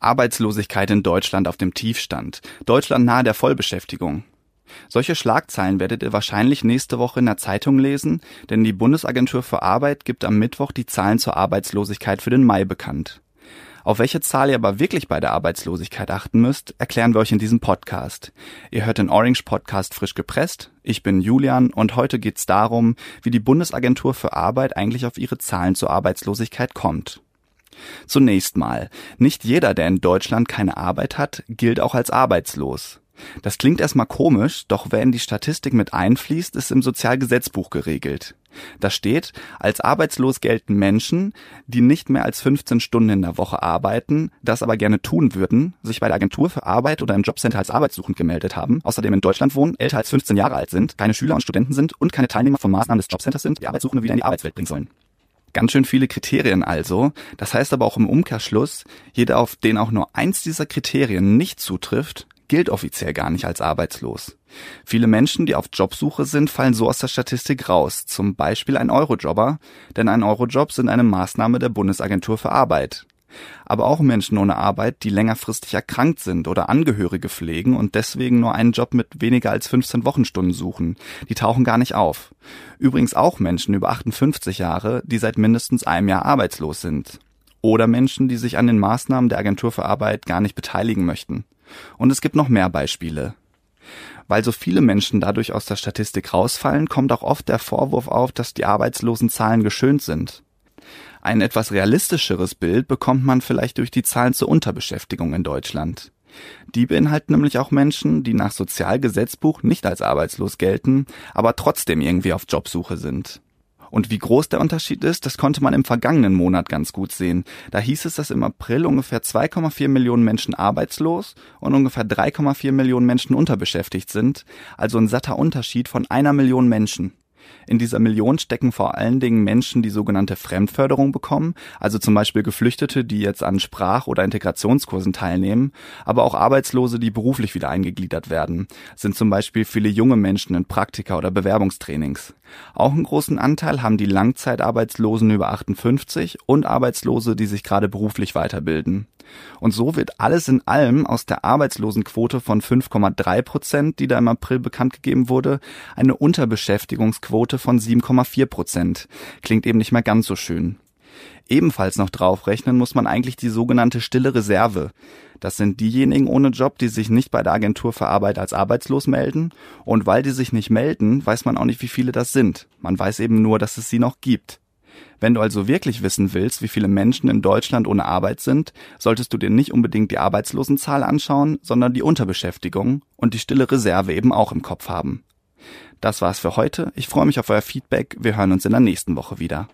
Arbeitslosigkeit in Deutschland auf dem Tiefstand. Deutschland nahe der Vollbeschäftigung. Solche Schlagzeilen werdet ihr wahrscheinlich nächste Woche in der Zeitung lesen, denn die Bundesagentur für Arbeit gibt am Mittwoch die Zahlen zur Arbeitslosigkeit für den Mai bekannt. Auf welche Zahl ihr aber wirklich bei der Arbeitslosigkeit achten müsst, erklären wir euch in diesem Podcast. Ihr hört den Orange Podcast frisch gepresst. Ich bin Julian und heute geht's darum, wie die Bundesagentur für Arbeit eigentlich auf ihre Zahlen zur Arbeitslosigkeit kommt. Zunächst mal, nicht jeder, der in Deutschland keine Arbeit hat, gilt auch als arbeitslos. Das klingt erstmal komisch, doch wer in die Statistik mit einfließt, ist im Sozialgesetzbuch geregelt. Da steht, als arbeitslos gelten Menschen, die nicht mehr als 15 Stunden in der Woche arbeiten, das aber gerne tun würden, sich bei der Agentur für Arbeit oder im Jobcenter als arbeitssuchend gemeldet haben, außerdem in Deutschland wohnen, älter als 15 Jahre alt sind, keine Schüler und Studenten sind und keine Teilnehmer von Maßnahmen des Jobcenters sind, die Arbeitssuchende wieder in die Arbeitswelt bringen sollen. Ganz schön viele Kriterien also. Das heißt aber auch im Umkehrschluss, jeder, auf den auch nur eins dieser Kriterien nicht zutrifft, gilt offiziell gar nicht als arbeitslos. Viele Menschen, die auf Jobsuche sind, fallen so aus der Statistik raus, zum Beispiel ein Eurojobber, denn ein Eurojob sind eine Maßnahme der Bundesagentur für Arbeit. Aber auch Menschen ohne Arbeit, die längerfristig erkrankt sind oder Angehörige pflegen und deswegen nur einen Job mit weniger als 15 Wochenstunden suchen, die tauchen gar nicht auf. Übrigens auch Menschen über 58 Jahre, die seit mindestens einem Jahr arbeitslos sind. Oder Menschen, die sich an den Maßnahmen der Agentur für Arbeit gar nicht beteiligen möchten. Und es gibt noch mehr Beispiele. Weil so viele Menschen dadurch aus der Statistik rausfallen, kommt auch oft der Vorwurf auf, dass die Arbeitslosenzahlen geschönt sind. Ein etwas realistischeres Bild bekommt man vielleicht durch die Zahlen zur Unterbeschäftigung in Deutschland. Die beinhalten nämlich auch Menschen, die nach Sozialgesetzbuch nicht als arbeitslos gelten, aber trotzdem irgendwie auf Jobsuche sind. Und wie groß der Unterschied ist, das konnte man im vergangenen Monat ganz gut sehen. Da hieß es, dass im April ungefähr 2,4 Millionen Menschen arbeitslos und ungefähr 3,4 Millionen Menschen unterbeschäftigt sind, also ein satter Unterschied von einer Million Menschen. In dieser Million stecken vor allen Dingen Menschen, die sogenannte Fremdförderung bekommen, also zum Beispiel Geflüchtete, die jetzt an Sprach- oder Integrationskursen teilnehmen, aber auch Arbeitslose, die beruflich wieder eingegliedert werden, sind zum Beispiel viele junge Menschen in Praktika oder Bewerbungstrainings. Auch einen großen Anteil haben die Langzeitarbeitslosen über 58 und Arbeitslose, die sich gerade beruflich weiterbilden. Und so wird alles in allem aus der Arbeitslosenquote von 5,3 Prozent, die da im April bekannt gegeben wurde, eine Unterbeschäftigungsquote von 7,4 Prozent. Klingt eben nicht mehr ganz so schön. Ebenfalls noch draufrechnen muss man eigentlich die sogenannte stille Reserve. Das sind diejenigen ohne Job, die sich nicht bei der Agentur für Arbeit als arbeitslos melden. Und weil die sich nicht melden, weiß man auch nicht, wie viele das sind. Man weiß eben nur, dass es sie noch gibt. Wenn du also wirklich wissen willst, wie viele Menschen in Deutschland ohne Arbeit sind, solltest du dir nicht unbedingt die Arbeitslosenzahl anschauen, sondern die Unterbeschäftigung und die stille Reserve eben auch im Kopf haben. Das war's für heute. Ich freue mich auf euer Feedback. Wir hören uns in der nächsten Woche wieder.